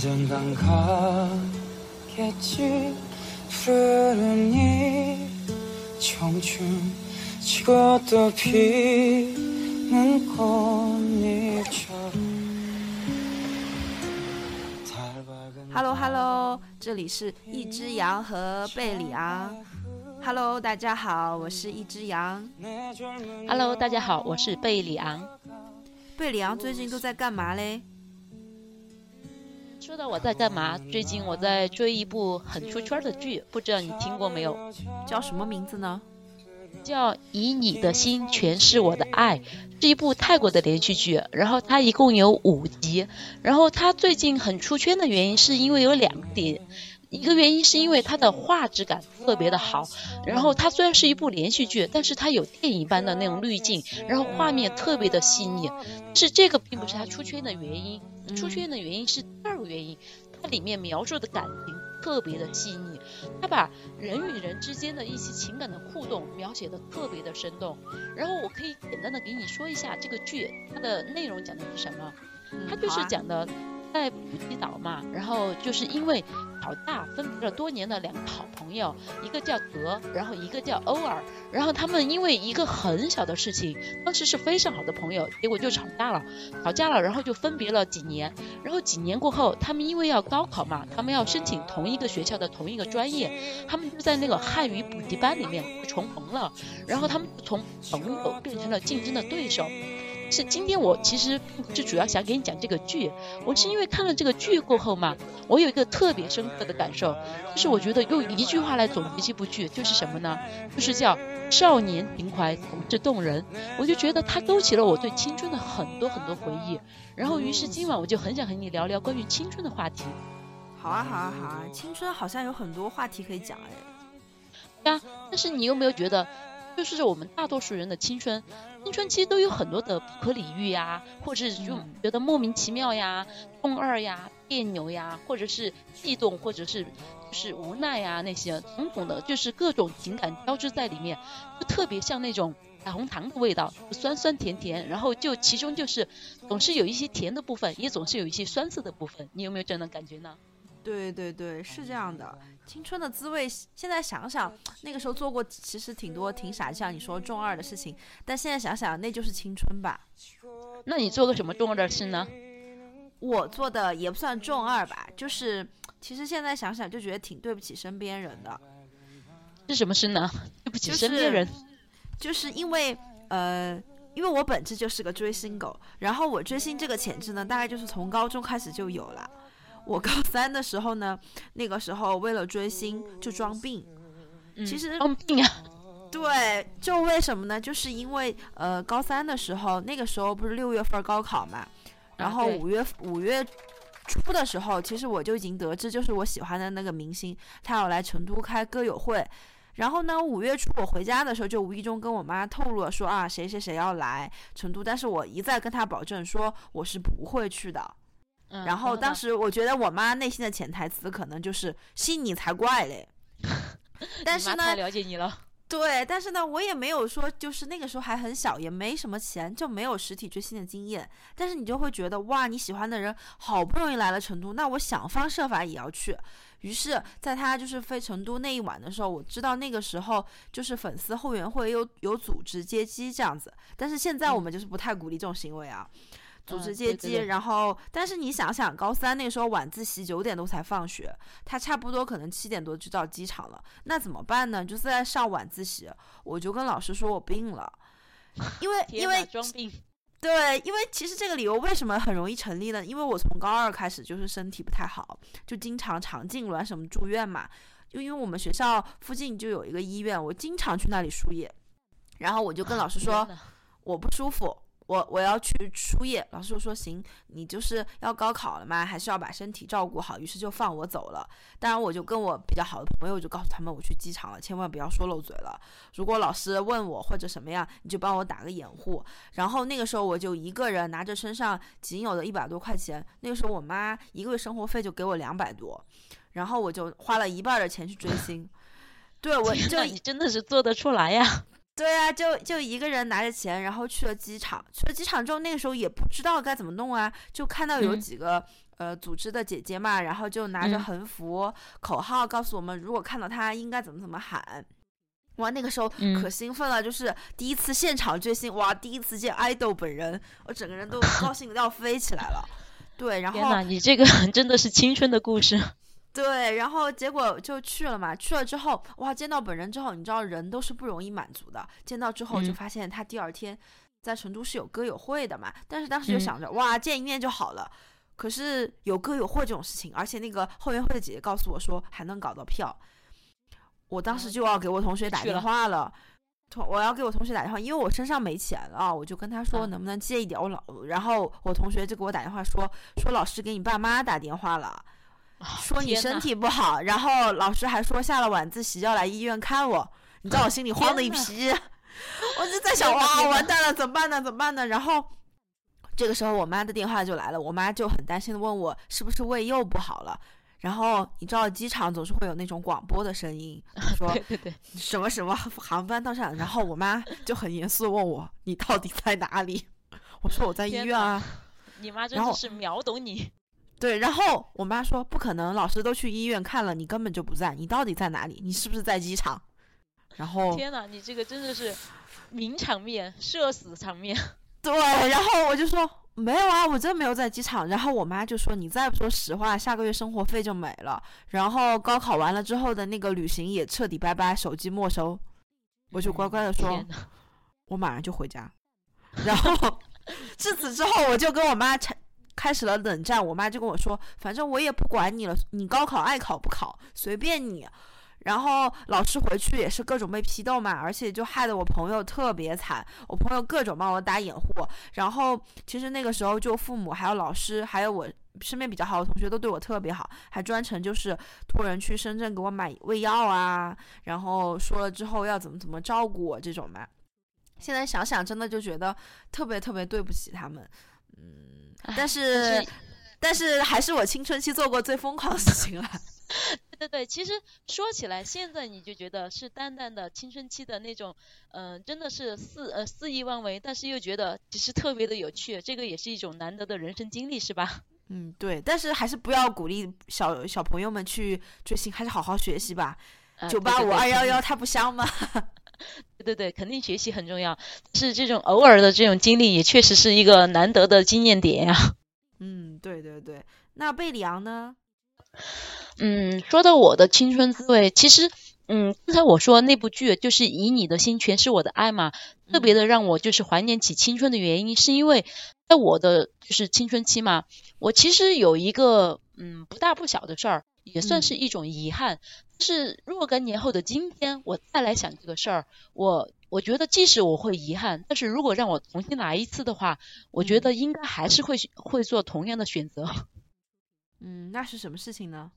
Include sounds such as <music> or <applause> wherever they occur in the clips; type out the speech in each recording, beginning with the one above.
언젠간 가겠지 푸른 이 청춘 지고 또 피는 꽃잎처럼 달 밝은 Hello Hello，这里是一只羊和贝里昂。Hello，大家好，我是一只羊。 Hello，大家好，我是贝里昂。贝里昂最近都在干嘛嘞？ 说到我在干嘛，最近我在追一部很出圈的剧，不知道你听过没有？叫什么名字呢？叫《以你的心诠释我的爱》，是一部泰国的连续剧，然后它一共有五集。然后它最近很出圈的原因是因为有两个点，一个原因是因为它的画质感特别的好，然后它虽然是一部连续剧，但是它有电影般的那种滤镜，然后画面特别的细腻。是这个并不是它出圈的原因，出圈的原因是第二个原因，它里面描述的感情特别的细腻，它把人与人之间的一些情感的互动描写的特别的生动。然后我可以简单的给你说一下这个剧它的内容讲的是什么，它就是讲的在普吉岛嘛，然后就是因为吵架分别了多年的两个好朋友，一个叫德，然后一个叫欧尔，然后他们因为一个很小的事情，当时是非常好的朋友，结果就吵架了，吵架了，然后就分别了几年，然后几年过后，他们因为要高考嘛，他们要申请同一个学校的同一个专业，他们就在那个汉语补习班里面重逢了，然后他们从朋友变成了竞争的对手。是今天我其实并不是主要想给你讲这个剧，我是因为看了这个剧过后嘛，我有一个特别深刻的感受，就是我觉得用一句话来总结这部剧就是什么呢？就是叫少年情怀总是动人。我就觉得它勾起了我对青春的很多很多回忆，然后于是今晚我就很想和你聊聊关于青春的话题。好啊好啊好啊，青春好像有很多话题可以讲哎。对啊但是你有没有觉得，就是我们大多数人的青春，青春期都有很多的不可理喻呀，或者是就嗯觉得莫名其妙呀、中二呀、别扭呀，或者是悸动，或者是就是无奈呀那些种种的，就是各种情感交织在里面，就特别像那种彩虹糖的味道，酸酸甜甜，然后就其中就是总是有一些甜的部分，也总是有一些酸涩的部分，你有没有这样的感觉呢？对对对，是这样的。青春的滋味，现在想想，那个时候做过其实挺多挺傻，像你说中二的事情，但现在想想，那就是青春吧。那你做过什么中二的事呢？<laughs> 我做的也不算中二吧，就是其实现在想想就觉得挺对不起身边人的，是什么事呢？对不起就是身边人。就是因为呃，因为我本质就是个追星狗，然后我追星这个潜质呢，大概就是从高中开始就有了。我高三的时候呢，那个时候为了追星就装病，嗯其实装病啊，对，就为什么呢？就是因为呃，高三的时候，那个时候不是六月份高考嘛，然后五月五月初的时候，其实我就已经得知，就是我喜欢的那个明星，他要来成都开歌友会。然后呢，五月初我回家的时候，就无意中跟我妈透露了说啊，谁谁谁要来成都，但是我一再跟他保证说我是不会去的。嗯然后当时我觉得我妈内心的潜台词可能就是信你才怪嘞。<laughs> 但是呢太，了解你了，对，但是呢，我也没有说，就是那个时候还很小，也没什么钱，就没有实体追星的经验。但是你就会觉得，哇，你喜欢的人好不容易来了成都，那我想方设法也要去。于是，在他就是飞成都那一晚的时候，我知道那个时候就是粉丝后援会有有组织接机这样子，但是现在我们就是不太鼓励这种行为啊。组织嗯接机，对对对然后，但是你想想，高三那时候晚自习九点多才放学，他差不多可能七点多就到机场了，那怎么办呢？就是在上晚自习，我就跟老师说我病了，<laughs> 因为因为装病，<laughs> 对，因为其实这个理由为什么很容易成立呢？因为我从高二开始就是身体不太好，就经常肠痉挛什么住院嘛。就因为我们学校附近就有一个医院，我经常去那里输液，然后我就跟老师说我不舒服，我我要去输液。老师就说行，你就是要高考了嘛，还是要把身体照顾好，于是就放我走了。当然，我就跟我比较好的朋友就告诉他们我去机场了，千万不要说漏嘴了。如果老师问我或者什么样，你就帮我打个掩护。然后那个时候我就一个人拿着身上仅有的一百多块钱，那个时候我妈一个月生活费就给我两百多，然后我就花了一半的钱去追星。对，我 <laughs> 就天哪你真的是做得出来呀！对啊，就就一个人拿着钱，然后去了机场。去了机场之后，那个时候也不知道该怎么弄啊，就看到有嗯几个、呃组织的姐姐嘛，然后就拿着嗯横幅、口号告诉我们，如果看到他应该怎么怎么喊。哇，那个时候嗯可兴奋了，就是第一次现场追星，哇，第一次见爱豆本人，我整个人都高兴的要飞起来了。对，然后天呐，你这个 <laughs> 真的是青春的故事。对，然后结果就去了嘛。去了之后，哇，见到本人之后，你知道人都是不容易满足的。见到之后就嗯发现他第二天在成都是有歌友会的嘛。但是当时就嗯想着，哇，见一面就好了。可是有歌友会这种事情，而且那个后援会的姐姐告诉我说还能搞到票，我当时哦就要给我同学打电话了。同我要给我同学打电话，因为我身上没钱了，我就跟他说啊能不能借一点。我老，然后我同学就给我打电话说说老师给你爸妈打电话了。说你身体不好，然后老师还说下了晚自习要来医院看我，你知道我心里慌的一批，<laughs> 我就在想哇完蛋了怎么办呢怎么办呢？然后这个时候我妈的电话就来了，我妈就很担心的问我是不是胃又不好了。然后你知道机场总是会有那种广播的声音，<laughs> 说什么什么航班到站，然后我妈就很严肃地问我你到底在哪里？我说我在医院啊。你妈真的是秒懂你。对，然后我妈说不可能，老师都去医院看了，你根本就不在，你到底在哪里？你是不是在机场？然后天呐，你这个真的是名场面，社死场面。<laughs> 对，然后我就说没有啊，我真没有在机场。然后我妈就说你再不说实话，下个月生活费就没了。然后高考完了之后的那个旅行也彻底拜拜，手机没收。我就乖乖的说我马上就回家。<laughs> 然后至此之后，我就跟我妈开开始了冷战。我妈就跟我说，反正我也不管你了，你高考爱考不考随便你。然后老师回去也是各种被批斗嘛，而且就害得我朋友特别惨，我朋友各种帮我打掩护。然后其实那个时候就父母还有老师还有我身边比较好的同学都对我特别好，还专程就是托人去深圳给我买胃药啊，然后说了之后要怎么怎么照顾我这种嘛。现在想想，真的就觉得特别特别对不起他们，嗯，<laughs> 但是 <laughs> 但是还是我青春期做过最疯狂的事情了。<laughs> 对对对，其实说起来，现在你就觉得是淡淡的青春期的那种，嗯、真的是肆呃肆意妄为，但是又觉得其实特别的有趣，这个也是一种难得的人生经历，是吧？嗯，对，但是还是不要鼓励小小朋友们去追星，还是好好学习吧。啊九八五二幺，幺，它不香吗？对对对，肯定学习很重要，是这种偶尔的这种经历，也确实是一个难得的经验点呀、<laughs> 嗯，对对对。那贝里昂呢？嗯，说到我的青春滋味，其实，嗯，刚才我说那部剧就是以你的心诠释我的爱嘛，特别的让我就是怀念起青春的原因，是因为在我的就是青春期嘛，我其实有一个嗯不大不小的事儿，也算是一种遗憾。但是若干年后的今天，我再来想这个事儿，我我觉得即使我会遗憾，但是如果让我重新来一次的话，我觉得应该还是会会做同样的选择。<laughs> 嗯，那是什么事情呢？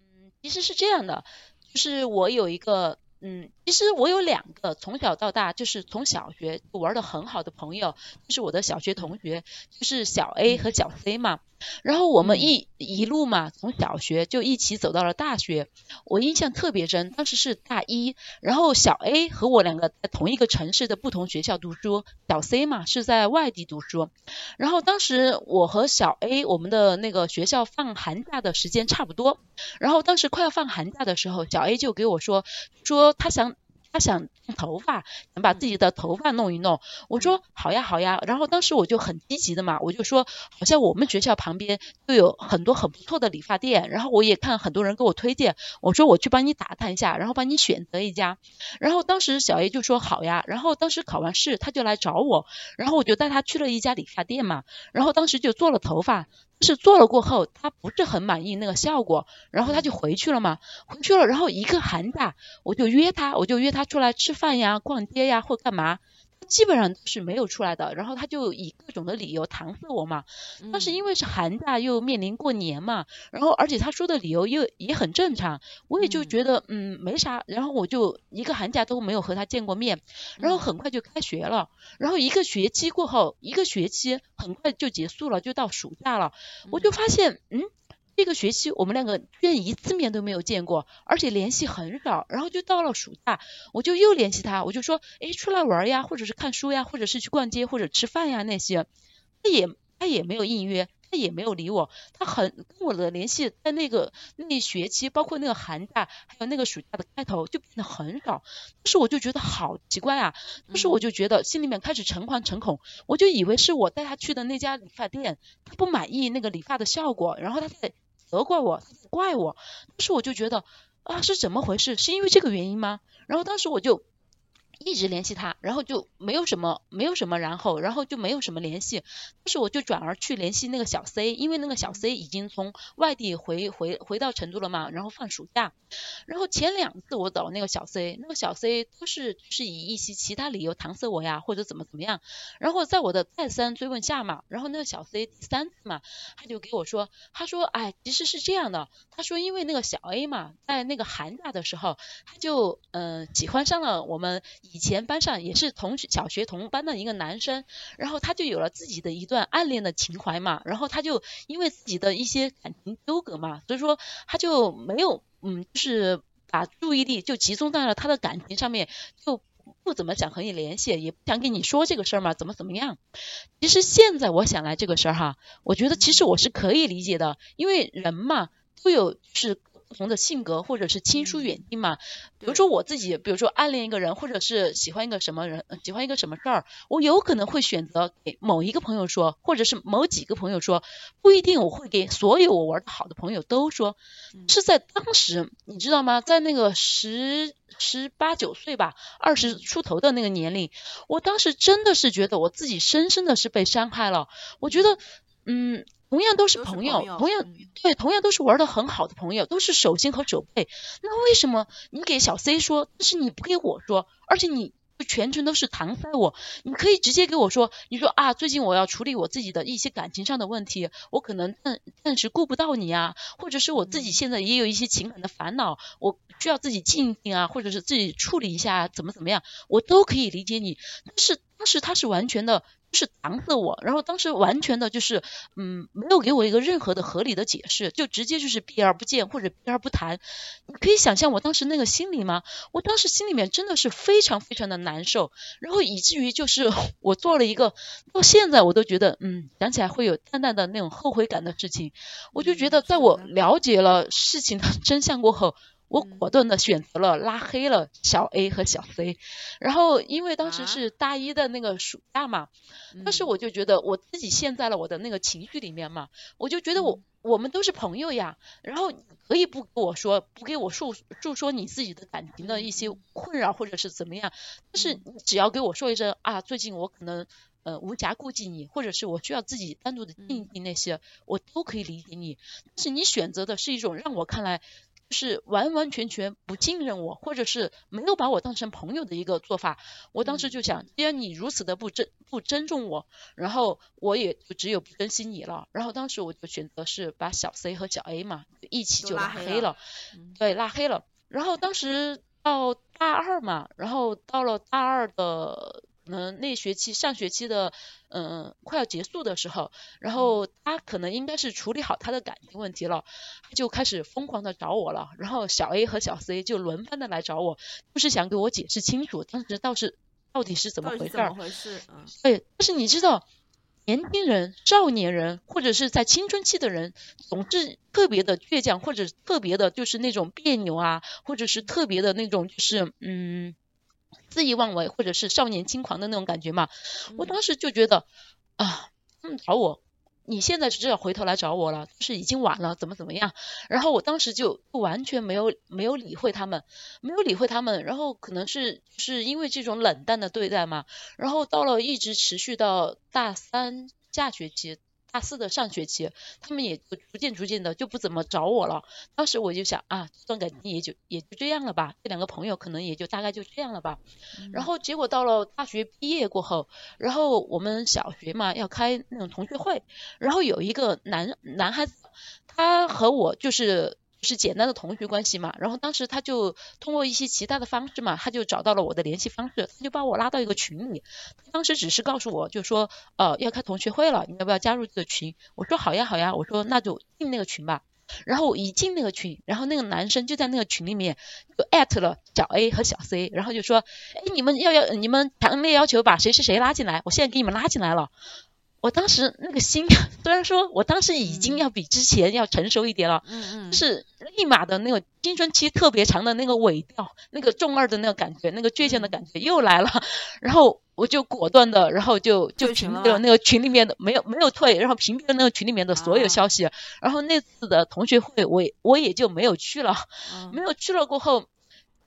嗯其实是这样的，就是我有一个，嗯，其实我有两个从小到大就是从小学就玩的很好的朋友，就是我的小学同学，就是小 A 和小 C 嘛。然后我们一、一路嘛，从小学就一起走到了大学。我印象特别深，当时是大一，然后小 A 和我两个在同一个城市的不同学校读书，小 C 嘛是在外地读书。然后当时我和小 A 我们的那个学校放寒假的时间差不多，然后当时快要放寒假的时候，小 A 就给我说，说他想他想弄头发，想把自己的头发弄一弄。我说好呀好呀，然后当时我就很积极的嘛，我就说好像我们学校旁边就有很多很不错的理发店，然后我也看很多人给我推荐，我说我去帮你打探一下，然后帮你选择一家。然后当时小 A 就说好呀，然后当时考完试他就来找我，然后我就带他去了一家理发店嘛，然后当时就做了头发。是做了过后，他不是很满意那个效果，然后他就回去了嘛，回去了，然后一个寒假，我就约他，我就约他出来吃饭呀、逛街呀或干嘛，基本上都是没有出来的，然后他就以各种的理由搪塞我嘛。但是因为是寒假又面临过年嘛，然后而且他说的理由又也很正常，我也就嗯觉得嗯没啥，然后我就一个寒假都没有和他见过面，然后很快就开学了，然后一个学期过后，一个学期很快就结束了，就到暑假了，我就发现嗯。这个学期我们两个居然一次面都没有见过，而且联系很少。然后就到了暑假，我就又联系他，我就说，诶，出来玩呀，或者是看书呀，或者是去逛街或者吃饭呀那些，他也他也没有应约，他他也没有理我，他很跟我的联系在那个那一学期，包括那个寒假，还有那个暑假的开头就变得很少。当时我就觉得好奇怪啊，当时我就觉得心里面开始诚惶诚恐，我就以为是我带他去的那家理发店，他不满意那个理发的效果，然后他在责怪我，怪我。当时我就觉得啊，是怎么回事？是因为这个原因吗？然后当时我就。一直联系他，然后就没有什么，没有什么，然后，然后就没有什么联系。但是我就转而去联系那个小 C，因为那个小 C 已经从外地回回回到成都了嘛，然后放暑假。然后前两次我找那个小 C，那个小 C 都是就是以一些其他理由搪塞我呀，或者怎么怎么样。然后在我的再三追问下嘛，然后那个小 C 第三次嘛，他就给我说，他说，哎，其实是这样的，他说因为那个小 A 嘛，在那个寒假的时候，他就嗯喜欢上了我们。以前班上也是同学小学同班的一个男生，然后他就有了自己的一段暗恋的情怀嘛，然后他就因为自己的一些感情纠葛嘛，所以说他就没有嗯，就是把注意力就集中在了他的感情上面，就不怎么想和你联系，也不想跟你说这个事儿嘛，怎么怎么样。其实现在我想来这个事儿哈，我觉得其实我是可以理解的，因为人嘛都有是。不同的性格或者是亲疏远近嘛，比如说我自己，比如说暗恋一个人，或者是喜欢一个什么人，喜欢一个什么事儿，我有可能会选择给某一个朋友说，或者是某几个朋友说，不一定我会给所有我玩的好的朋友都说。是在当时，你知道吗？在那个十十八九岁吧，二十出头的那个年龄，我当时真的是觉得我自己深深的是被伤害了。我觉得，嗯。同样都是朋友，同样对，同样都是玩的很好的朋友，都是手心和手背。那为什么你给小 C 说，但是你不给我说，而且你全程都是搪塞我？你可以直接给我说，你说啊，最近我要处理我自己的一些感情上的问题，我可能暂暂时顾不到你啊，或者是我自己现在也有一些情感的烦恼，我需要自己静一静啊，或者是自己处理一下，怎么怎么样，我都可以理解你。但是当时他是完全的。就是搪塞我，然后当时完全的就是，嗯，没有给我一个任何的合理的解释，就直接就是避而不见或者避而不谈。你可以想象我当时那个心理吗？我当时心里面真的是非常非常的难受，然后以至于就是 <laughs> 我做了一个到现在我都觉得，嗯，想起来会有淡淡的那种后悔感的事情。我就觉得在我了解了事情的 <laughs> 真相过后。我果断的选择了拉黑了小 A 和小 C，然后因为当时是大一的那个暑假嘛，当时我就觉得我自己陷在了我的那个情绪里面嘛，我就觉得我我们都是朋友呀，然后可以不跟我说，不给我诉诉说你自己的感情的一些困扰或者是怎么样，但是你只要给我说一声啊，最近我可能呃无暇顾及你，或者是我需要自己单独的静一静那些，我都可以理解你，但是你选择的是一种让我看来。是完完全全不信任我，或者是没有把我当成朋友的一个做法。我当时就想，既然你如此的不尊不尊重我，然后我也就只有不珍惜你了。然后当时我就选择是把小 C 和小 A 嘛一起就拉黑了，对，拉黑了。然后当时到大二嘛，然后到了大二的。嗯，那学期上学期的，嗯，快要结束的时候，然后他可能应该是处理好他的感情问题了，就开始疯狂的找我了。然后小 A 和小 C 就轮番的来找我，就是想给我解释清楚当时倒是到底是怎么回事儿。怎么回事？对，但是你知道，年轻人、少年人或者是在青春期的人，总是特别的倔强，或者特别的就是那种别扭啊，或者是特别的那种就是嗯。肆意妄为，或者是少年轻狂的那种感觉嘛？我当时就觉得啊，他们找我，你现在是要回头来找我了，就是已经晚了，怎么怎么样？然后我当时就完全没有没有理会他们，没有理会他们。然后可能是是因为这种冷淡的对待嘛。然后到了一直持续到大三下学期。大四的上学期，他们也就逐渐逐渐的就不怎么找我了。当时我就想啊，这段感情也就也就这样了吧，这两个朋友可能也就大概就这样了吧。然后结果到了大学毕业过后，然后我们小学嘛要开那种同学会，然后有一个男男孩子，他和我就是。是简单的同学关系嘛，然后当时他就通过一些其他的方式嘛，他就找到了我的联系方式，他就把我拉到一个群里。当时只是告诉我，就说呃要开同学会了，你要不要加入这个群？我说好呀好呀，我说那就进那个群吧。然后我一进那个群，然后那个男生就在那个群里面就艾特了小 A 和小 C，然后就说，哎你们要要你们强烈要求把谁谁谁拉进来，我现在给你们拉进来了。我当时那个心，<laughs> 虽然说我当时已经要比之前要成熟一点了，嗯嗯，是立马的那个青春期特别长的那个尾调，那个中二的那个感觉，那个倔强的感觉又来了，然后我就果断的，然后就就屏蔽了那个群里面的没有没有退，然后屏蔽了那个群里面的所有啊。消息，然后那次的同学会我也我也就没有去了，嗯。<laughs> 没有去了过后，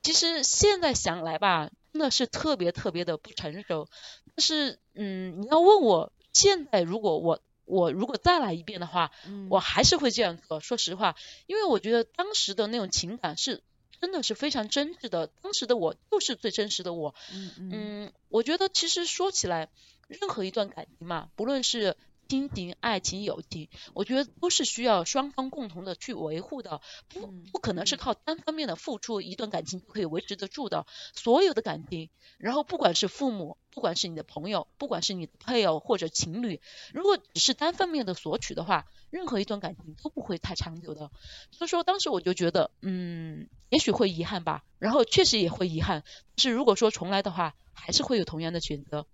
其实现在想来吧，真的是特别特别的不成熟。但是，嗯，你要问我现在如果我我如果再来一遍的话，嗯我还是会这样做。说实话，因为我觉得当时的那种情感是真的是非常真挚的，当时的我就是最真实的我。嗯嗯嗯，我觉得其实说起来，任何一段感情嘛，不论是亲情、爱情、友情，我觉得都是需要双方共同的去维护的，不嗯不可能是嗯靠单方面的付出，一段感情就可以维持得住的。所有的感情，然后不管是父母，不管是你的朋友，不管是你的配偶或者情侣，如果只是单方面的索取的话，任何一段感情都不会太长久的。所以说，当时我就觉得，嗯，也许会遗憾吧，然后确实也会遗憾。但是如果说重来的话，还是会有同样的选择。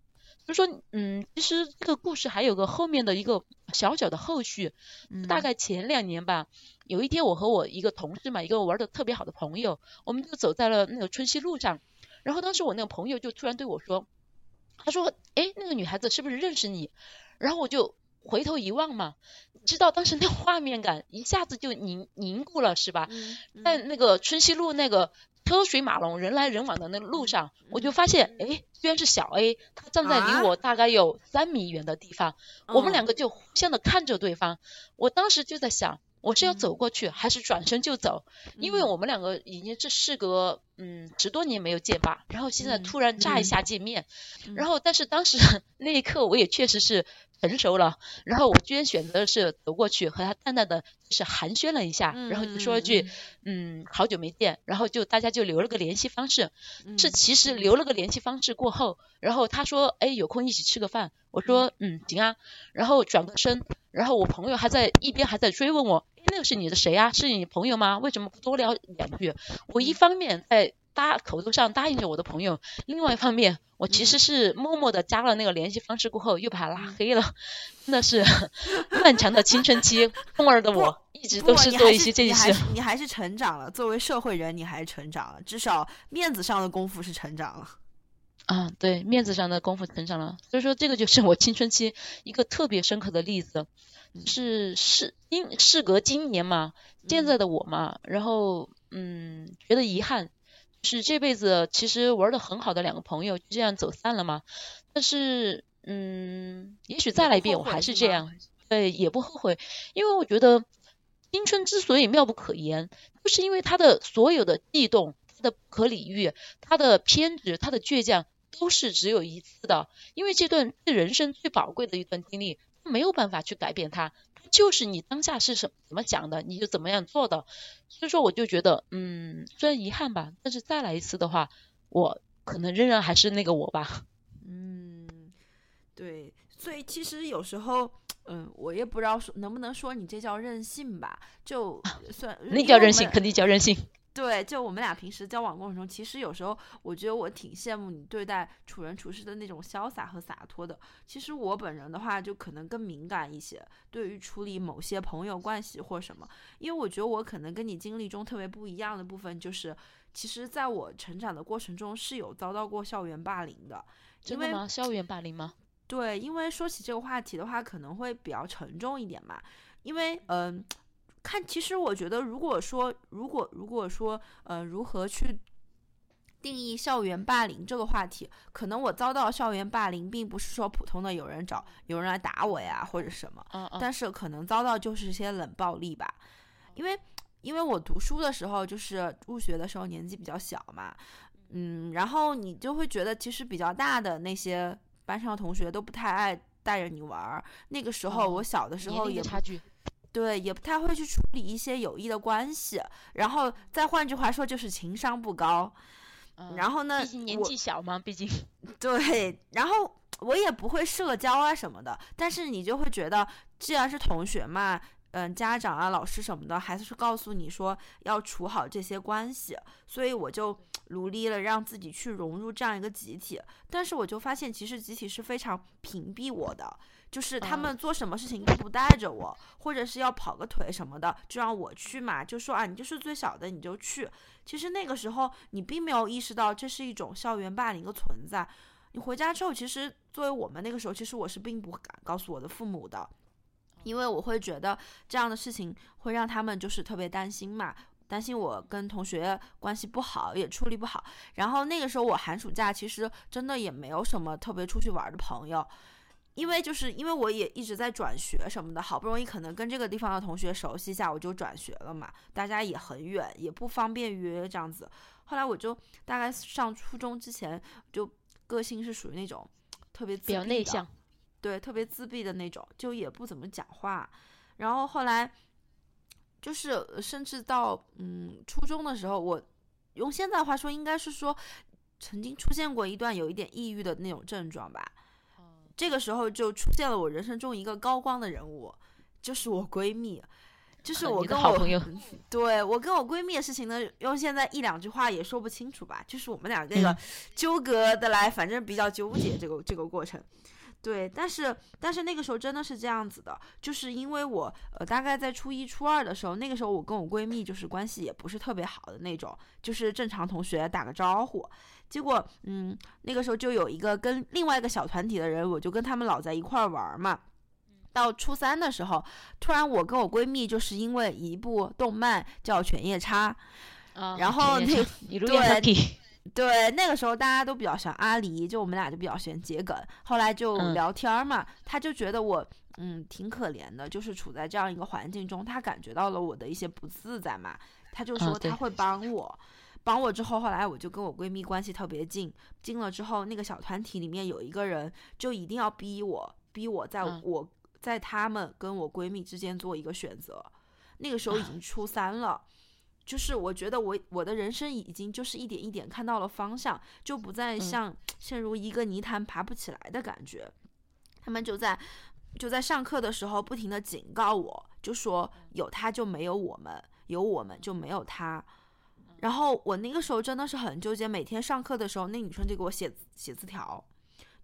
所以说，嗯，其实这个故事还有个后面的一个小小的后续，嗯大概前两年吧，有一天我和我一个同事嘛，一个玩的特别好的朋友，我们就走在了那个春熙路上，然后当时我那个朋友就突然对我说，他说，哎，那个女孩子是不是认识你？然后我就回头一望嘛，知道当时那画面感一下子就凝凝固了，是吧？嗯在那个春熙路那个车水马龙、人来人往的那个路上，我就发现，哎，居然是小 A，他站在啊。离我大概有三米远的地方，我们嗯。两个就互相的看着对方。我当时就在想，我是要嗯。走过去，还是转身就走？因为嗯。我们两个已经这事隔嗯十多年没有见吧，然后现在嗯突然乍一嗯。下见面，然嗯后但是当时 <laughs> 那一刻我也确实是成熟了，然后我居然选择的是走过去和他淡淡的就是寒暄了一下，然后就说了句嗯嗯好久没见，然后就大家就留了个联系方式。嗯是其实留了个联系方式过后，然后他说，哎，有空一起吃个饭。我说，嗯，行啊。然后转个身，然后我朋友还在一边还在追问我，哎，那个是你的谁啊？是你朋友吗？为什么不多聊两句？我一方面在答口头上答应着我的朋友，另外一方面我其实是默默的加了那个联系方式过后，又把他拉黑了。真的是漫长的青春期，空儿的我一直都是做一些这些你还。是 <laughs> 你还是成长了，作为社会人，你还是成长了，至少面子上的功夫是成长了。啊，对，面子上的功夫成长了，所以说这个就是我青春期一个特别深刻的例子，是是因事隔今年嘛，现在的我嘛，然后嗯，觉得遗憾，是这辈子其实玩的很好的两个朋友就这样走散了嘛，但是嗯，也许再来一遍我还是这样，对，也不后悔，因为我觉得青春之所以妙不可言，就是因为它的所有的悸动、它的不可理喻、它的偏执、它的倔强，都是只有一次的。因为这段是人生最宝贵的一段经历，没有办法去改变它，它就是你当下是什怎么想的，你就怎么样做的。所以说，我就觉得，嗯，虽然遗憾吧，但是再来一次的话，我可能仍然还是那个我吧。嗯，对，所以其实有时候，嗯，我也不知道说能不能说你这叫任性吧，就算那叫任性，肯定叫任性。对，就我们俩平时交往过程中，其实有时候我觉得我挺羡慕你对待处人处事的那种潇洒和洒脱的。其实我本人的话，就可能更敏感一些，对于处理某些朋友关系或什么，因为我觉得我可能跟你经历中特别不一样的部分，就是其实在我成长的过程中是有遭到过校园霸凌的。真的吗？校园霸凌吗？对，因为说起这个话题的话，可能会比较沉重一点嘛。因为嗯、看，其实我觉得，如果说，如果如果说，呃，如何去定义校园霸凌这个话题，可能我遭到校园霸凌，并不是说普通的有人找有人来打我呀，或者什么，嗯嗯。但是可能遭到就是一些冷暴力吧，因为因为我读书的时候就是入学的时候年纪比较小嘛，嗯，然后你就会觉得其实比较大的那些班上的同学都不太爱带着你玩儿。那个时候哦我小的时候也差距。对，也不太会去处理一些有益的关系，然后再换句话说就是情商不高。嗯然后呢毕竟年纪小嘛，毕竟。<laughs> 对，然后我也不会社交啊什么的，但是你就会觉得，既然是同学嘛，嗯，家长啊、老师什么的，还是告诉你说要处好这些关系，所以我就努力了，让自己去融入这样一个集体。但是我就发现，其实集体是非常屏蔽我的，就是他们做什么事情都不带着我，或者是要跑个腿什么的，就让我去嘛，就说啊，你就是最小的，你就去。其实那个时候你并没有意识到这是一种校园霸凌的存在。你回家之后，其实作为我们那个时候，其实我是并不敢告诉我的父母的。因为我会觉得这样的事情会让他们就是特别担心嘛，担心我跟同学关系不好，也处理不好。然后那个时候我寒暑假其实真的也没有什么特别出去玩的朋友，因为就是因为我也一直在转学什么的，好不容易可能跟这个地方的同学熟悉一下，我就转学了嘛。大家也很远，也不方便约这样子。后来我就大概上初中之前，就个性是属于那种特别比较内向。对，特别自闭的那种，就也不怎么讲话。然后后来，就是甚至到嗯初中的时候，我用现在话说，应该是说曾经出现过一段有一点抑郁的那种症状吧。这个时候就出现了我人生中一个高光的人物，就是我闺蜜，就是我跟我 <laughs> 对我跟我闺蜜的事情呢，用现在一两句话也说不清楚吧。就是我们俩那个纠葛的来，反正比较纠结这个这个过程。对，但是但是那个时候真的是这样子的，就是因为我呃大概在初一初二的时候，那个时候我跟我闺蜜就是关系也不是特别好的那种，就是正常同学打个招呼。结果嗯那个时候就有一个跟另外一个小团体的人，我就跟他们老在一块儿玩嘛。到初三的时候，突然我跟我闺蜜就是因为一部动漫叫《犬夜叉》，然后那 <laughs> 对。对，那个时候大家都比较喜欢阿狸，就我们俩就比较喜欢桔梗。后来就聊天嘛，他就觉得我嗯挺可怜的，就是处在这样一个环境中，他感觉到了我的一些不自在嘛，他就说他会帮我，帮我之后，后来我就跟我闺蜜关系特别近，近了之后，那个小团体里面有一个人就一定要逼我，逼我在我在他们跟我闺蜜之间做一个选择。那个时候已经初三了。就是我觉得我我的人生已经就是一点一点看到了方向，就不再像陷入一个泥潭爬不起来的感觉。他们就在就在上课的时候不停的警告我，就说有他就没有我们，有我们就没有他。然后我那个时候真的是很纠结，每天上课的时候，那女生就给我写写字条，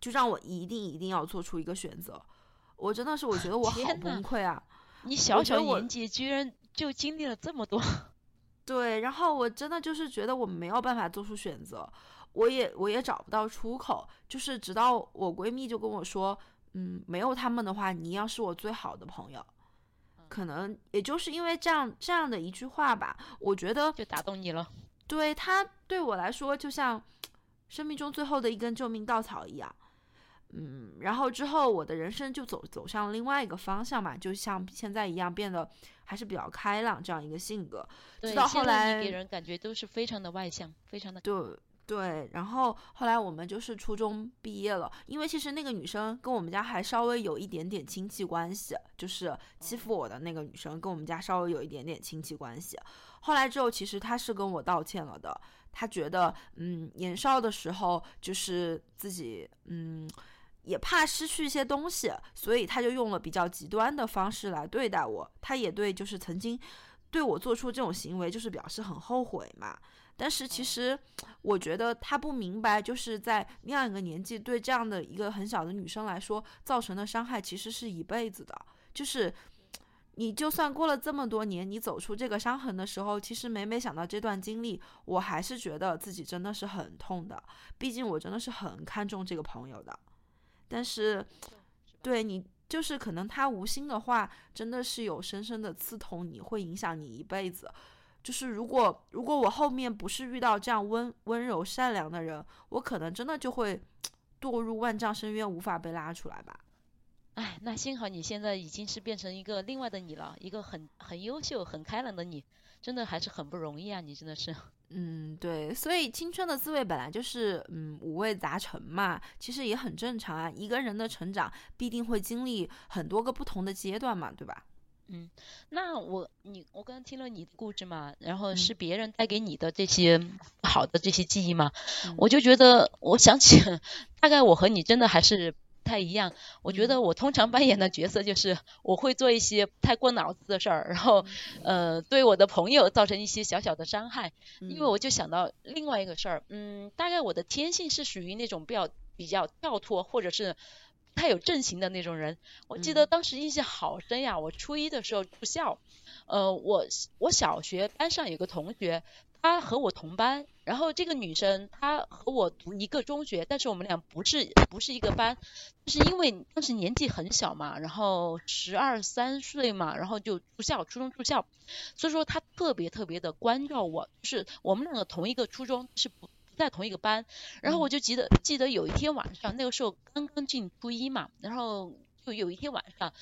就让我一定一定要做出一个选择。我真的是我觉得我好崩溃啊！你小小年纪居然就经历了这么多。对，然后我真的就是觉得我没有办法做出选择，我也我也找不到出口，就是直到我闺蜜就跟我说，嗯，没有他们的话，你要是我最好的朋友。可能也就是因为这样这样的一句话吧，我觉得就打动你了。对他对我来说，就像生命中最后的一根救命稻草一样。嗯，然后之后我的人生就走走向另外一个方向嘛，就像现在一样，变得还是比较开朗这样一个性格。直到后来给人感觉都是非常的外向，非常的对对。然后后来我们就是初中毕业了，因为其实那个女生跟我们家还稍微有一点点亲戚关系，就是欺负我的那个女生跟我们家稍微有一点点亲戚关系。后来之后，其实她是跟我道歉了的，她觉得嗯年少的时候就是自己嗯。也怕失去一些东西，所以他就用了比较极端的方式来对待我。他也对，就是曾经对我做出这种行为，就是表示很后悔嘛。但是其实我觉得他不明白，就是在那样一个年纪，对这样的一个很小的女生来说，造成的伤害其实是一辈子的。就是你就算过了这么多年，你走出这个伤痕的时候，其实每每想到这段经历，我还是觉得自己真的是很痛的。毕竟我真的是很看重这个朋友的。但是，对你就是可能他无心的话，真的是有深深的刺痛你，会影响你一辈子。就是如果如果我后面不是遇到这样温温柔善良的人，我可能真的就会 <tsk> 堕入万丈深渊，无法被拉出来吧。哎，那幸好你现在已经是变成一个另外的你了，一个很很优秀、很开朗的你，真的还是很不容易啊！你真的是。<laughs> 嗯，对，所以青春的滋味本来就是嗯五味杂陈嘛，其实也很正常啊。一个人的成长必定会经历很多个不同的阶段嘛，对吧？嗯，那我你我刚刚听了你的故事嘛，然后是别人带给你的这些好的这些记忆嘛，我就觉得我想起 <laughs> 大概我和你真的还是。太一样。我觉得我通常扮演的角色就是我会做一些太过脑子的事儿，然后呃对我的朋友造成一些小小的伤害。因为我就想到另外一个事儿，嗯，大概我的天性是属于那种比较比较跳脱或者是太有阵型的那种人。我记得当时印象好深呀，我初一的时候住校，呃，我我小学班上有个同学。她和我同班，然后这个女生她和我读一个中学，但是我们俩不是不是一个班，就是因为当时年纪很小嘛，然后十二三岁嘛，然后就住校，初中住校，所以说她特别特别的关照我，就是我们两个同一个初中，是不不在同一个班，然后我就记得记得有一天晚上，那个时候刚刚进初一嘛，然后就有一天晚上，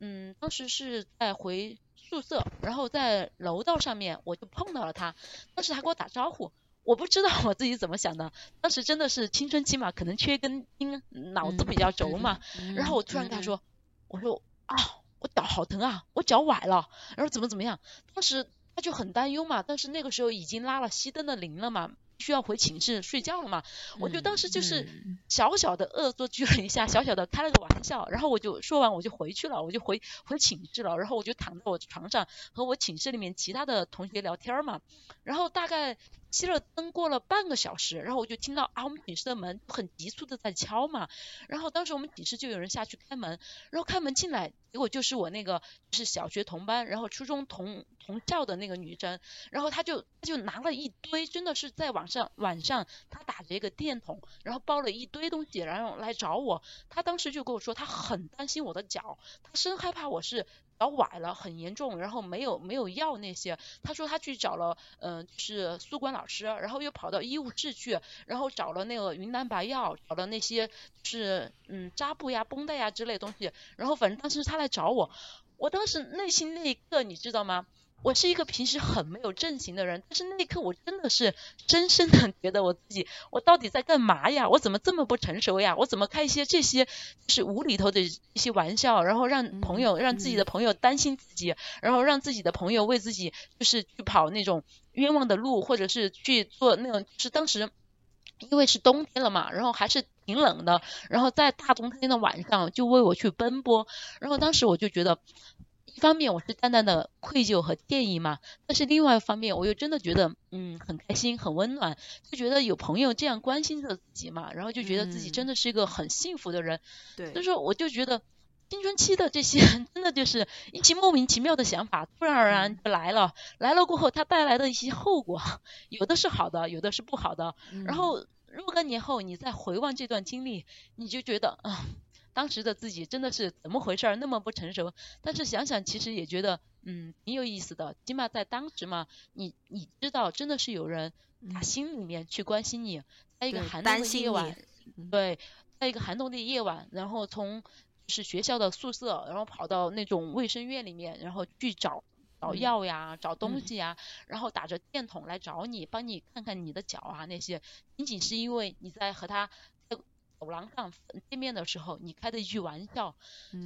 嗯，当时是在回。宿舍，然后在楼道上面，我就碰到了他。当时他给我打招呼，我不知道我自己怎么想的。当时真的是青春期嘛，可能缺根筋，脑子比较轴嘛。然后我突然跟他说：“我说啊，我脚好疼啊，我脚崴了。”然后怎么怎么样？当时他就很担忧嘛。但是那个时候已经拉了熄灯的铃了嘛。需要回寝室睡觉了嘛？我就当时就是小小的恶作剧了一下，<laughs> 小小的开了个玩笑，然后我就说完我就回去了，我就回回寝室了，然后我就躺在我床上和我寝室里面其他的同学聊天嘛，然后大概熄了灯过了半个小时，然后我就听到啊我们寝室的门很急促的在敲嘛，然后当时我们寝室就有人下去开门，然后开门进来，结果就是我那个是小学同班，然后初中同。同校的那个女生，然后她就她就拿了一堆，真的是在晚上晚上，她打着一个电筒，然后包了一堆东西，然后来找我。她当时就跟我说，她很担心我的脚，她生害怕我是。脚崴了，很严重，然后没有没有药那些，他说他去找了，嗯，就是宿管老师，然后又跑到医务室去，然后找了那个云南白药，找了那些是嗯扎布呀、绷带呀之类东西，然后反正当时他来找我，我当时内心那一刻你知道吗？我是一个平时很没有正形的人，但是那一刻我真的是深深的 <laughs> 觉得我自己，我到底在干嘛呀？我怎么这么不成熟呀？我怎么开一些这些就是无厘头的一些玩笑，然后让朋友让自己的朋友担心自己，然后让自己的朋友为自己就是去跑那种冤枉的路，或者是去做那种就是当时因为是冬天了嘛，然后还是挺冷的，然后在大冬天的晚上就为我去奔波，然后当时我就觉得。一方面我是淡淡的愧疚和歉意嘛，但是另外一方面我又真的觉得，嗯，很开心，很温暖，就觉得有朋友这样关心着自己嘛，然后就觉得自己真的是一个很幸福的人。对，所以说我就觉得青春期的这些真的就是一些莫名其妙的想法，突然而然就来了，来了过后它带来的一些后果，有的是好的，有的是不好的。然后若干年后你再回望这段经历，你就觉得啊。当时的自己真的是怎么回事儿，那么不成熟。但是想想，其实也觉得，嗯，挺有意思的。起码在当时嘛，你你知道，真的是有人打心里面去关心你，在一个寒冬的夜晚，对，在一个寒冬的夜晚，然后从是学校的宿舍，然后跑到那种卫生院里面，然后去找找药呀，找东西呀，然后打着电筒来找你，帮你看看你的脚啊那些，仅仅是因为你在和他。走廊上见面的时候，你开的一句玩笑，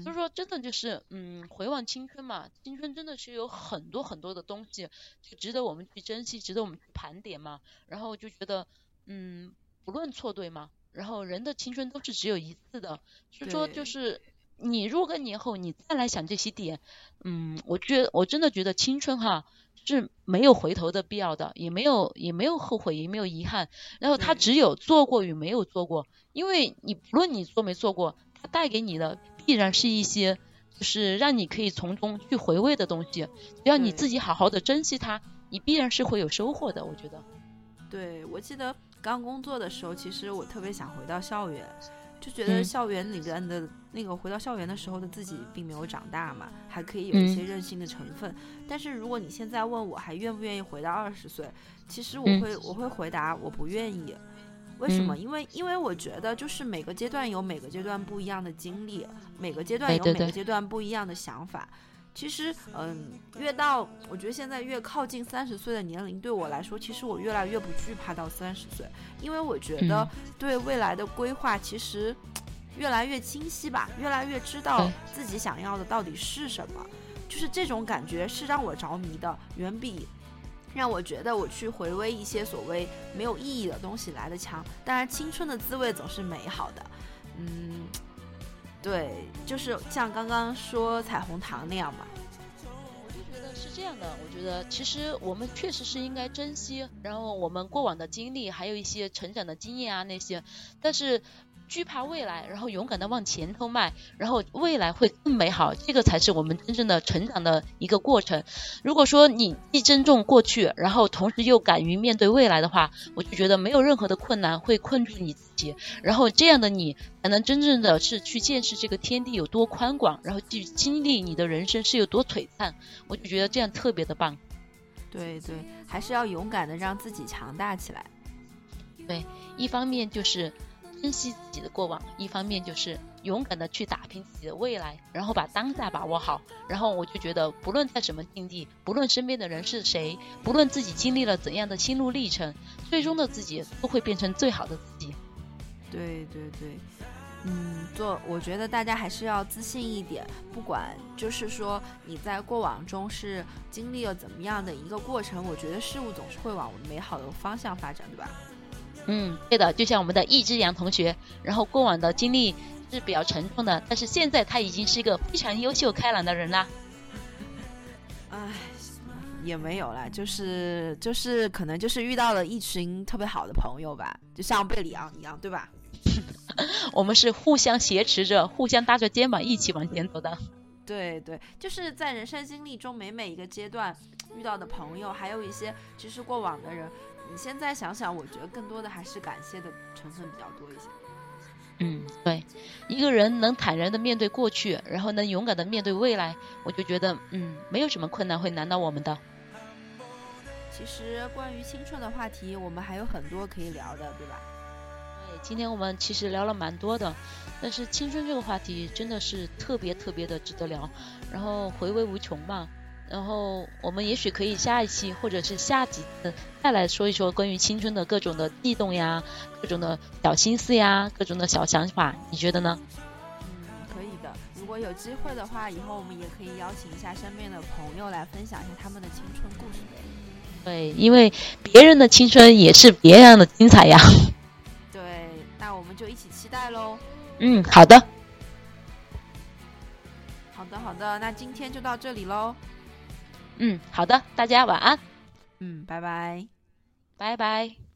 所以说真的就是，嗯，回望青春嘛，青春真的是有很多很多的东西，就值得我们去珍惜，值得我们去盘点嘛。然后就觉得，嗯，不论错对嘛，然后人的青春都是只有一次的，所以说就是你若干年后你再来想这些点，嗯，我觉我真的觉得青春哈。是没有回头的必要的，也没有也没有后悔，也没有遗憾。然后他只有做过与没有做过，因为你不论你做没做过，他带给你的必然是一些就是让你可以从中去回味的东西。只要你自己好好的珍惜它，你必然是会有收获的。我觉得。对，我记得刚工作的时候，其实我特别想回到校园。就觉得校园里边的那个回到校园的时候的自己并没有长大嘛，还可以有一些任性的成分。但是如果你现在问我还愿不愿意回到二十岁，其实我会我会回答我不愿意。为什么？因为因为我觉得就是每个阶段有每个阶段不一样的经历，每个阶段有每个阶段不一样的想法。其实，嗯，越到我觉得现在越靠近三十岁的年龄，对我来说，其实我越来越不惧怕到三十岁，因为我觉得对未来的规划其实越来越清晰吧，越来越知道自己想要的到底是什么，就是这种感觉是让我着迷的，远比让我觉得我去回味一些所谓没有意义的东西来的强。当然，青春的滋味总是美好的，嗯。对，就是像刚刚说彩虹糖那样嘛。我就觉得是这样的，我觉得其实我们确实是应该珍惜，然后我们过往的经历，还有一些成长的经验啊那些，但是。惧怕未来，然后勇敢的往前头迈，然后未来会更美好，这个才是我们真正的成长的一个过程。如果说你既珍重过去，然后同时又敢于面对未来的话，我就觉得没有任何的困难会困住你自己，然后这样的你才能真正的是去见识这个天地有多宽广，然后去经历你的人生是有多璀璨。我就觉得这样特别的棒。对对，还是要勇敢的让自己强大起来。对，一方面就是。珍惜自己的过往，一方面就是勇敢的去打拼自己的未来，然后把当下把握好。然后我就觉得，不论在什么境地，不论身边的人是谁，不论自己经历了怎样的心路历程，最终的自己都会变成最好的自己。对对对，嗯，做我觉得大家还是要自信一点，不管就是说你在过往中是经历了怎么样的一个过程，我觉得事物总是会往美好的方向发展，对吧？嗯，对的，就像我们的易之阳同学，然后过往的经历是比较沉重的，但是现在他已经是一个非常优秀、开朗的人啦。唉，也没有啦，就是就是可能就是遇到了一群特别好的朋友吧，就像贝里昂一样，对吧？<laughs> 我们是互相挟持着、互相搭着肩膀一起往前走的。对对，就是在人生经历中每每一个阶段遇到的朋友，还有一些其实过往的人。你现在想想，我觉得更多的还是感谢的成分比较多一些。嗯，对，一个人能坦然的面对过去，然后能勇敢的面对未来，我就觉得，嗯，没有什么困难会难倒我们的。其实关于青春的话题，我们还有很多可以聊的，对吧？对，今天我们其实聊了蛮多的，但是青春这个话题真的是特别特别的值得聊，然后回味无穷嘛。然后我们也许可以下一期或者是下几次再来说一说关于青春的各种的悸动呀，各种的小心思呀，各种的小想法，你觉得呢？嗯，可以的。如果有机会的话，以后我们也可以邀请一下身边的朋友来分享一下他们的青春故事。对，因为别人的青春也是别样的精彩呀。<laughs> 对，那我们就一起期待喽。嗯，好的。好的，好的，那今天就到这里喽。嗯，好的，大家晚安。嗯，拜拜，拜拜。